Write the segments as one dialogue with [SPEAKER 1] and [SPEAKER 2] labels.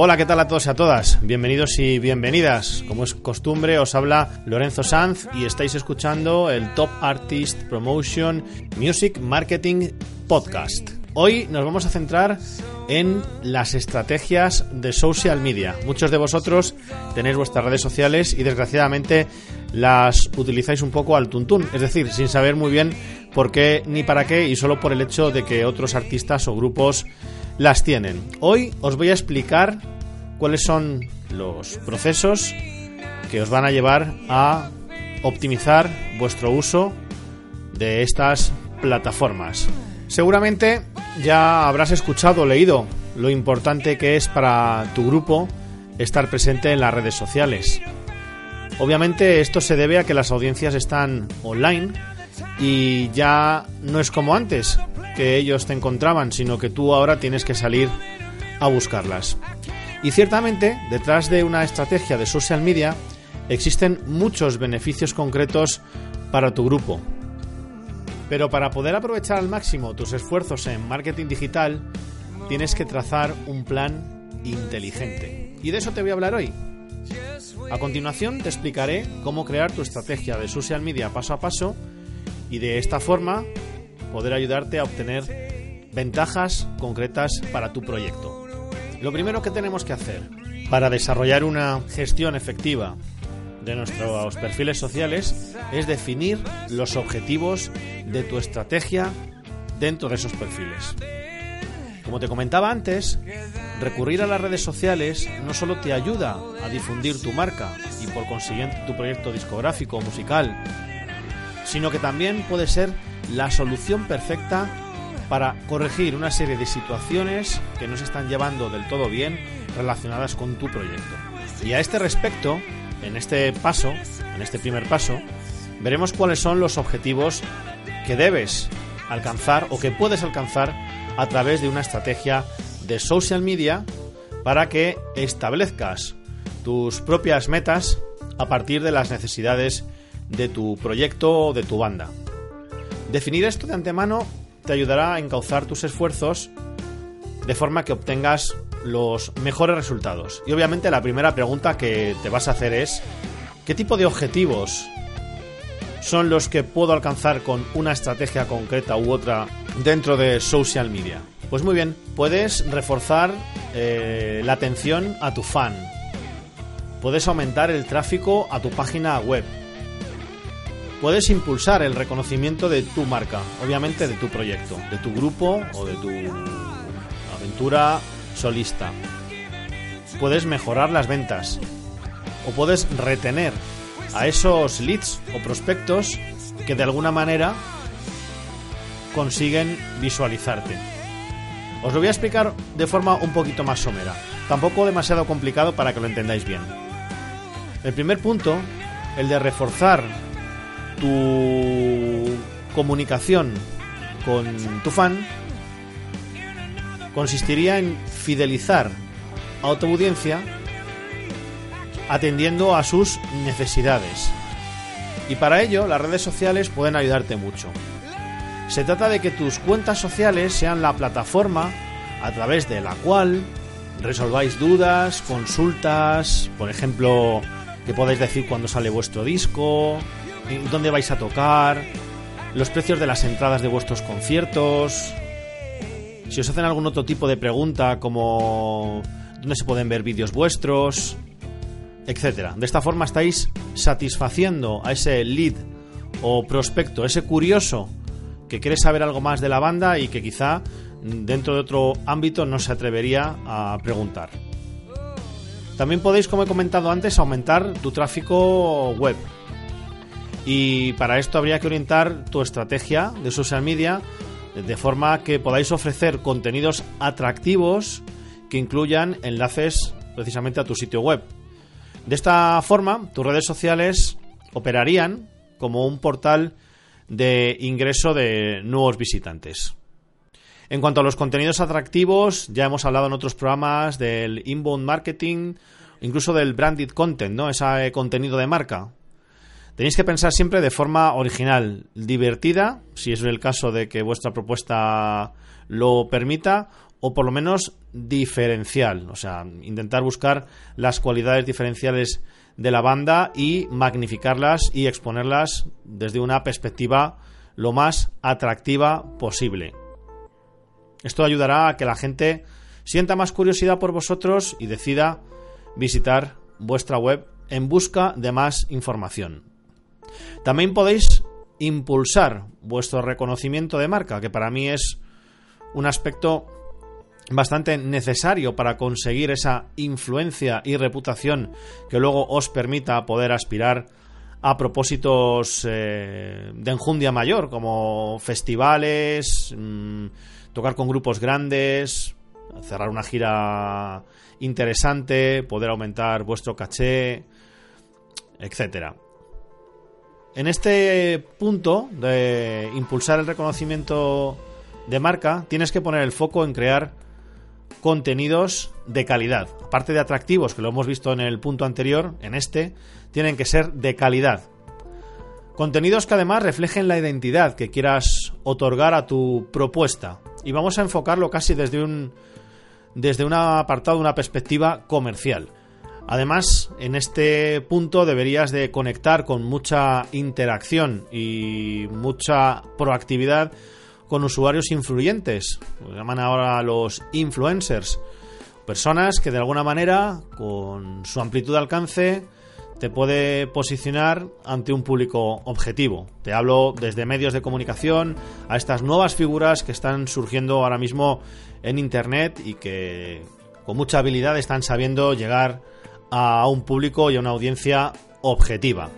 [SPEAKER 1] Hola, ¿qué tal a todos y a todas? Bienvenidos y bienvenidas. Como es costumbre, os habla Lorenzo Sanz y estáis escuchando el Top Artist Promotion Music Marketing Podcast. Hoy nos vamos a centrar en las estrategias de social media. Muchos de vosotros tenéis vuestras redes sociales y desgraciadamente las utilizáis un poco al tuntún, es decir, sin saber muy bien por qué ni para qué y solo por el hecho de que otros artistas o grupos las tienen. Hoy os voy a explicar cuáles son los procesos que os van a llevar a optimizar vuestro uso de estas plataformas. Seguramente ya habrás escuchado o leído lo importante que es para tu grupo estar presente en las redes sociales. Obviamente esto se debe a que las audiencias están online y ya no es como antes, que ellos te encontraban, sino que tú ahora tienes que salir a buscarlas. Y ciertamente, detrás de una estrategia de social media, existen muchos beneficios concretos para tu grupo. Pero para poder aprovechar al máximo tus esfuerzos en marketing digital, tienes que trazar un plan inteligente. Y de eso te voy a hablar hoy. A continuación te explicaré cómo crear tu estrategia de social media paso a paso y de esta forma poder ayudarte a obtener ventajas concretas para tu proyecto. Lo primero que tenemos que hacer para desarrollar una gestión efectiva de nuestros perfiles sociales es definir los objetivos de tu estrategia dentro de esos perfiles. Como te comentaba antes, recurrir a las redes sociales no solo te ayuda a difundir tu marca y por consiguiente tu proyecto discográfico o musical, sino que también puede ser la solución perfecta para corregir una serie de situaciones que no se están llevando del todo bien relacionadas con tu proyecto. Y a este respecto, en este paso, en este primer paso, veremos cuáles son los objetivos que debes alcanzar o que puedes alcanzar a través de una estrategia de social media para que establezcas tus propias metas a partir de las necesidades de tu proyecto o de tu banda. Definir esto de antemano te ayudará a encauzar tus esfuerzos de forma que obtengas los mejores resultados. Y obviamente la primera pregunta que te vas a hacer es, ¿qué tipo de objetivos son los que puedo alcanzar con una estrategia concreta u otra dentro de social media? Pues muy bien, puedes reforzar eh, la atención a tu fan, puedes aumentar el tráfico a tu página web, puedes impulsar el reconocimiento de tu marca, obviamente de tu proyecto, de tu grupo o de tu aventura solista. Puedes mejorar las ventas o puedes retener a esos leads o prospectos que de alguna manera consiguen visualizarte. Os lo voy a explicar de forma un poquito más somera, tampoco demasiado complicado para que lo entendáis bien. El primer punto, el de reforzar tu comunicación con tu fan consistiría en fidelizar a tu audiencia atendiendo a sus necesidades. Y para ello las redes sociales pueden ayudarte mucho. Se trata de que tus cuentas sociales sean la plataforma a través de la cual resolváis dudas, consultas, por ejemplo, que podéis decir cuándo sale vuestro disco, dónde vais a tocar, los precios de las entradas de vuestros conciertos. Si os hacen algún otro tipo de pregunta como dónde se pueden ver vídeos vuestros, etcétera. De esta forma estáis satisfaciendo a ese lead o prospecto, ese curioso que quiere saber algo más de la banda y que quizá dentro de otro ámbito no se atrevería a preguntar. También podéis, como he comentado antes, aumentar tu tráfico web. Y para esto habría que orientar tu estrategia de social media de forma que podáis ofrecer contenidos atractivos que incluyan enlaces precisamente a tu sitio web. De esta forma, tus redes sociales operarían como un portal de ingreso de nuevos visitantes. En cuanto a los contenidos atractivos, ya hemos hablado en otros programas del inbound marketing, incluso del branded content, ¿no? Ese contenido de marca. Tenéis que pensar siempre de forma original, divertida, si es el caso de que vuestra propuesta lo permita, o por lo menos diferencial. O sea, intentar buscar las cualidades diferenciales de la banda y magnificarlas y exponerlas desde una perspectiva lo más atractiva posible. Esto ayudará a que la gente sienta más curiosidad por vosotros y decida visitar vuestra web en busca de más información. También podéis impulsar vuestro reconocimiento de marca, que para mí es un aspecto bastante necesario para conseguir esa influencia y reputación que luego os permita poder aspirar a propósitos eh, de enjundia mayor, como festivales, mm, tocar con grupos grandes, cerrar una gira interesante, poder aumentar vuestro caché, etcétera. En este punto de impulsar el reconocimiento de marca, tienes que poner el foco en crear contenidos de calidad. Aparte de atractivos, que lo hemos visto en el punto anterior, en este, tienen que ser de calidad. Contenidos que además reflejen la identidad que quieras otorgar a tu propuesta. Y vamos a enfocarlo casi desde un, desde un apartado, una perspectiva comercial. Además, en este punto deberías de conectar con mucha interacción y mucha proactividad con usuarios influyentes. Lo llaman ahora los influencers. Personas que de alguna manera, con su amplitud de alcance, te puede posicionar ante un público objetivo. Te hablo desde medios de comunicación a estas nuevas figuras que están surgiendo ahora mismo en Internet y que con mucha habilidad están sabiendo llegar a un público y a una audiencia objetiva.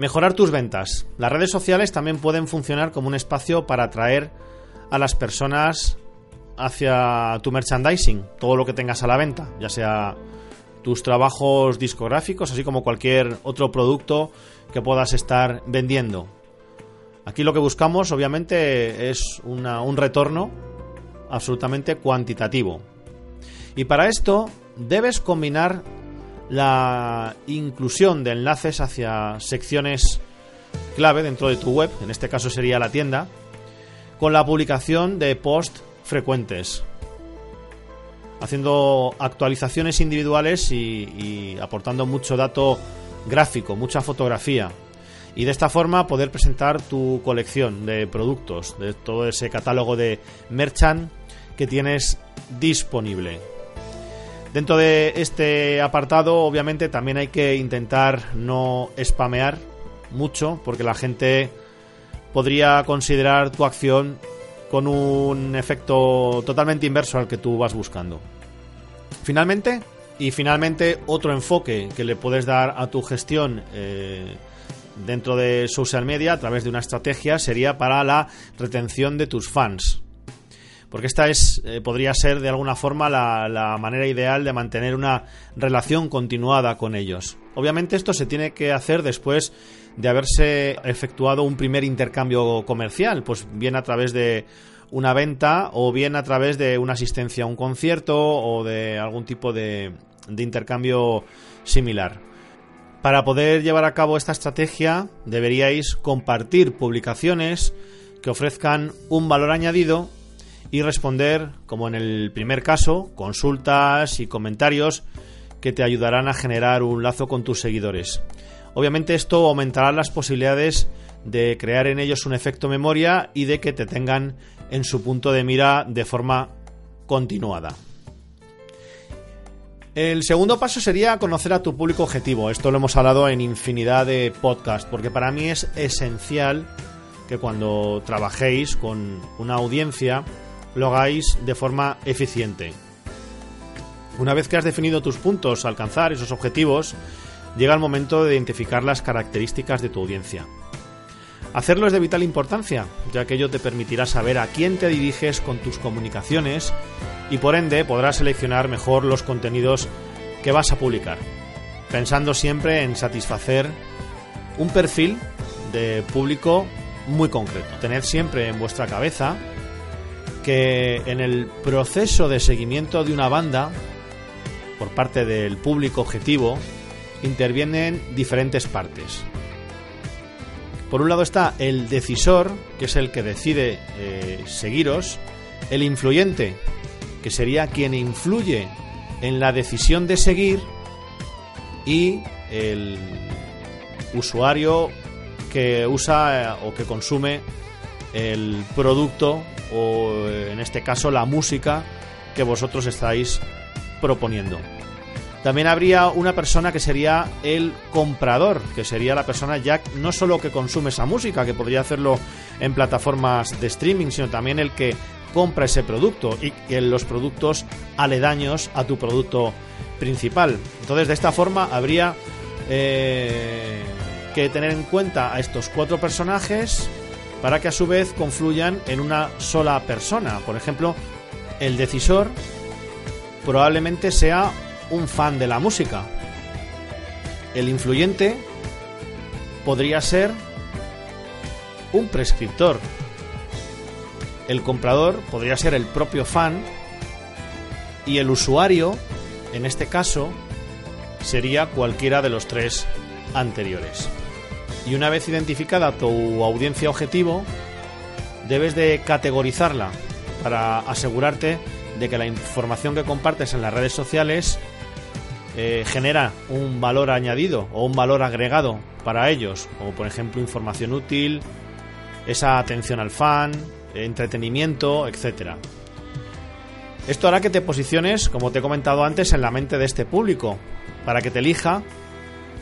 [SPEAKER 1] Mejorar tus ventas. Las redes sociales también pueden funcionar como un espacio para atraer a las personas hacia tu merchandising, todo lo que tengas a la venta, ya sea tus trabajos discográficos, así como cualquier otro producto que puedas estar vendiendo. Aquí lo que buscamos, obviamente, es un retorno absolutamente cuantitativo. Y para esto debes combinar la inclusión de enlaces hacia secciones clave dentro de tu web, en este caso sería la tienda, con la publicación de posts frecuentes, haciendo actualizaciones individuales y, aportando mucho dato gráfico, mucha fotografía. Y de esta forma poder presentar tu colección de productos, de todo ese catálogo de merchant que tienes disponible. Dentro de este apartado, obviamente, también hay que intentar no spamear mucho, porque la gente podría considerar tu acción con un efecto totalmente inverso al que tú vas buscando. Finalmente, y finalmente, otro enfoque que le puedes dar a tu gestión eh, dentro de social media a través de una estrategia sería para la retención de tus fans porque esta es eh, podría ser de alguna forma la, manera ideal de mantener una relación continuada con ellos. Obviamente esto se tiene que hacer después de haberse efectuado un primer intercambio comercial, pues bien a través de una venta o bien a través de una asistencia a un concierto o de algún tipo de, de intercambio similar. Para poder llevar a cabo esta estrategia deberíais compartir publicaciones que ofrezcan un valor añadido y responder, como en el primer caso, consultas y comentarios que te ayudarán a generar un lazo con tus seguidores. Obviamente esto aumentará las posibilidades de crear en ellos un efecto memoria y de que te tengan en su punto de mira de forma continuada. El segundo paso sería conocer a tu público objetivo. Esto lo hemos hablado en infinidad de podcasts, porque para mí es esencial que cuando trabajéis con una audiencia lo hagáis de forma eficiente. Una vez que has definido tus puntos a alcanzar, esos objetivos, llega el momento de identificar las características de tu audiencia. Hacerlo es de vital importancia, ya que ello te permitirá saber a quién te diriges con tus comunicaciones y por ende podrás seleccionar mejor los contenidos que vas a publicar, pensando siempre en satisfacer un perfil de público muy concreto. Tened siempre en vuestra cabeza que en el proceso de seguimiento de una banda por parte del público objetivo intervienen diferentes partes. Por un lado está el decisor, que es el que decide eh, seguiros, el influyente, que sería quien influye en la decisión de seguir, y el usuario que usa eh, o que consume el producto o en este caso la música que vosotros estáis proponiendo. También habría una persona que sería el comprador, que sería la persona ya no solo que consume esa música, que podría hacerlo en plataformas de streaming, sino también el que compra ese producto y los productos aledaños a tu producto principal. Entonces, de esta forma habría eh, que tener en cuenta a estos cuatro personajes para que a su vez confluyan en una sola persona. Por ejemplo, el decisor probablemente sea un fan de la música. El influyente podría ser un prescriptor. El comprador podría ser el propio fan y el usuario, en este caso, sería cualquiera de los tres anteriores. Y una vez identificada tu audiencia objetivo, debes de categorizarla para asegurarte de que la información que compartes en las redes sociales eh, genera un valor añadido o un valor agregado para ellos, como por ejemplo información útil, esa atención al fan, entretenimiento, etcétera. Esto hará que te posiciones, como te he comentado antes, en la mente de este público, para que te elija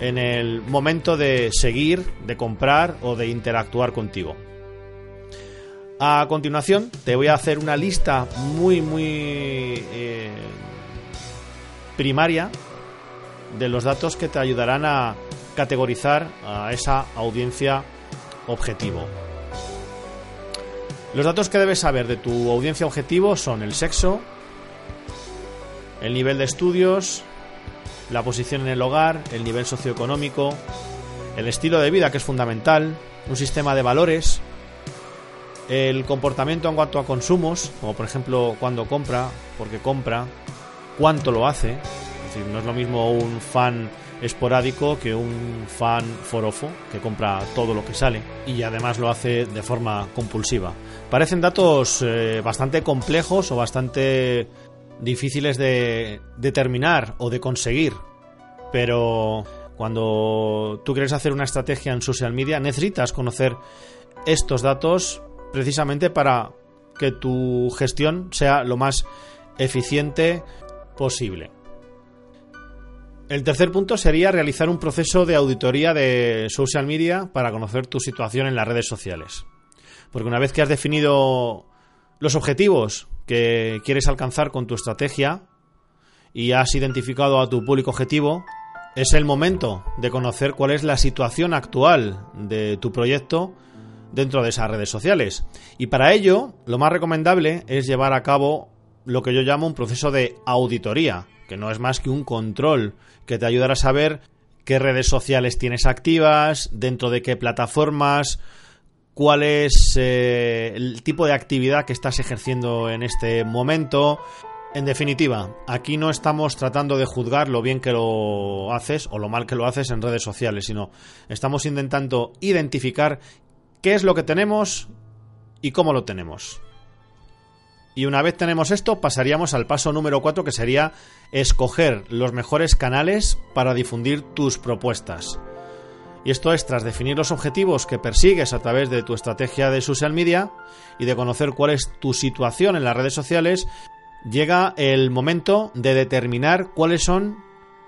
[SPEAKER 1] en el momento de seguir, de comprar o de interactuar contigo. A continuación, te voy a hacer una lista muy, muy eh, primaria de los datos que te ayudarán a categorizar a esa audiencia objetivo. Los datos que debes saber de tu audiencia objetivo son el sexo, el nivel de estudios, la posición en el hogar, el nivel socioeconómico, el estilo de vida que es fundamental, un sistema de valores, el comportamiento en cuanto a consumos, como por ejemplo cuando compra, porque compra, cuánto lo hace, no es lo mismo un fan esporádico que un fan forofo que compra todo lo que sale y además lo hace de forma compulsiva. Parecen datos eh, bastante complejos o bastante difíciles de determinar o de conseguir, pero cuando tú quieres hacer una estrategia en social media necesitas conocer estos datos precisamente para que tu gestión sea lo más eficiente posible. El tercer punto sería realizar un proceso de auditoría de social media para conocer tu situación en las redes sociales. Porque una vez que has definido los objetivos que quieres alcanzar con tu estrategia y has identificado a tu público objetivo, es el momento de conocer cuál es la situación actual de tu proyecto dentro de esas redes sociales. Y para ello, lo más recomendable es llevar a cabo lo que yo llamo un proceso de auditoría, que no es más que un control que te ayudará a saber qué redes sociales tienes activas, dentro de qué plataformas, cuál es eh, el tipo de actividad que estás ejerciendo en este momento. En definitiva, aquí no estamos tratando de juzgar lo bien que lo haces o lo mal que lo haces en redes sociales, sino estamos intentando identificar qué es lo que tenemos y cómo lo tenemos. Y una vez tenemos esto, pasaríamos al paso número 4, que sería escoger los mejores canales para difundir tus propuestas. Y esto es tras definir los objetivos que persigues a través de tu estrategia de social media y de conocer cuál es tu situación en las redes sociales, llega el momento de determinar cuáles son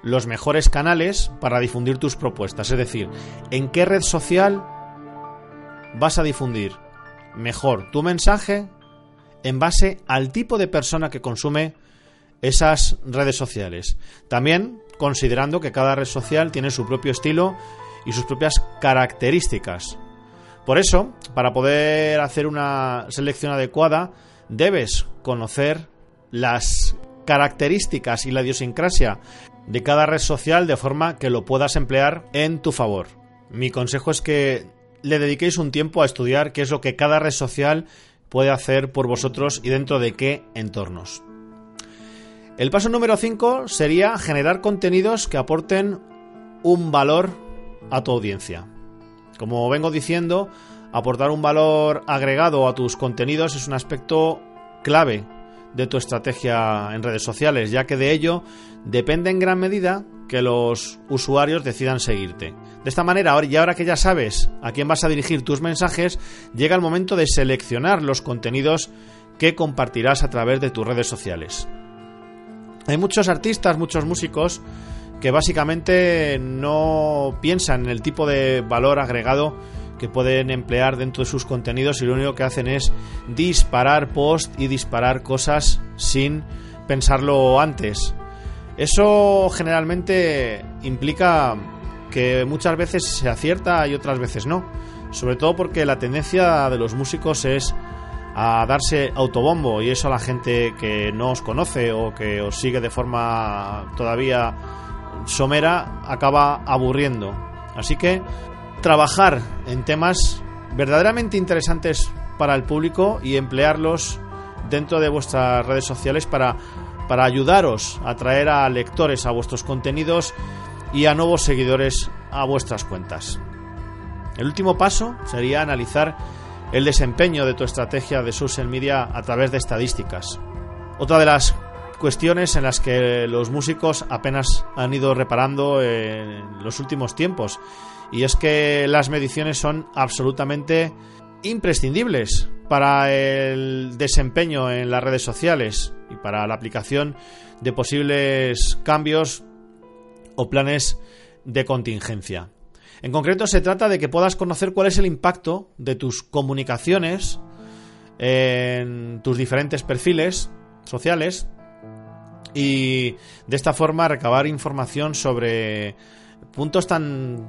[SPEAKER 1] los mejores canales para difundir tus propuestas. Es decir, en qué red social vas a difundir mejor tu mensaje en base al tipo de persona que consume esas redes sociales. También considerando que cada red social tiene su propio estilo y sus propias características. Por eso, para poder hacer una selección adecuada, debes conocer las características y la idiosincrasia de cada red social de forma que lo puedas emplear en tu favor. Mi consejo es que le dediquéis un tiempo a estudiar qué es lo que cada red social puede hacer por vosotros y dentro de qué entornos. El paso número 5 sería generar contenidos que aporten un valor a tu audiencia. Como vengo diciendo, aportar un valor agregado a tus contenidos es un aspecto clave de tu estrategia en redes sociales, ya que de ello depende en gran medida que los usuarios decidan seguirte. De esta manera, y ahora que ya sabes a quién vas a dirigir tus mensajes, llega el momento de seleccionar los contenidos que compartirás a través de tus redes sociales. Hay muchos artistas, muchos músicos que básicamente no piensan en el tipo de valor agregado que pueden emplear dentro de sus contenidos y lo único que hacen es disparar post y disparar cosas sin pensarlo antes. Eso generalmente implica que muchas veces se acierta y otras veces no. Sobre todo porque la tendencia de los músicos es a darse autobombo y eso a la gente que no os conoce o que os sigue de forma todavía somera acaba aburriendo. Así que trabajar en temas verdaderamente interesantes para el público y emplearlos dentro de vuestras redes sociales para, para ayudaros a atraer a lectores a vuestros contenidos y a nuevos seguidores a vuestras cuentas. El último paso sería analizar el desempeño de tu estrategia de social media a través de estadísticas. Otra de las cuestiones en las que los músicos apenas han ido reparando en los últimos tiempos. Y es que las mediciones son absolutamente imprescindibles para el desempeño en las redes sociales y para la aplicación de posibles cambios o planes de contingencia. En concreto se trata de que puedas conocer cuál es el impacto de tus comunicaciones en tus diferentes perfiles sociales y de esta forma recabar información sobre puntos tan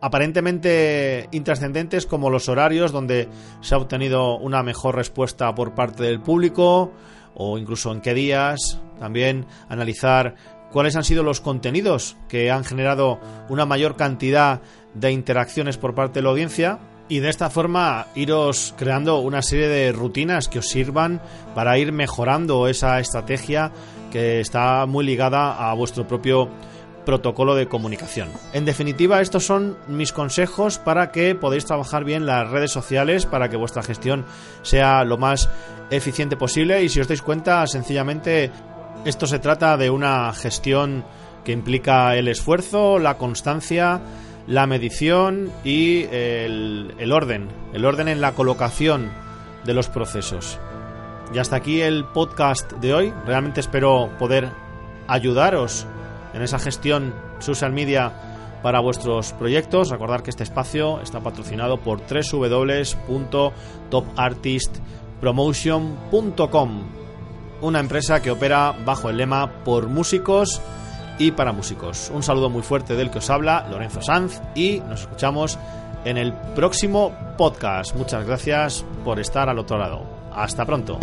[SPEAKER 1] aparentemente intrascendentes como los horarios donde se ha obtenido una mejor respuesta por parte del público o incluso en qué días, también analizar cuáles han sido los contenidos que han generado una mayor cantidad de interacciones por parte de la audiencia y de esta forma iros creando una serie de rutinas que os sirvan para ir mejorando esa estrategia que está muy ligada a vuestro propio protocolo de comunicación. En definitiva, estos son mis consejos para que podáis trabajar bien las redes sociales, para que vuestra gestión sea lo más eficiente posible y si os dais cuenta, sencillamente esto se trata de una gestión que implica el esfuerzo, la constancia, la medición y el, el orden, el orden en la colocación de los procesos. Y hasta aquí el podcast de hoy. Realmente espero poder ayudaros en esa gestión social media para vuestros proyectos. Recordar que este espacio está patrocinado por www.topartistpromotion.com, una empresa que opera bajo el lema por músicos y para músicos. Un saludo muy fuerte del que os habla, Lorenzo Sanz, y nos escuchamos en el próximo podcast. Muchas gracias por estar al otro lado. Hasta pronto.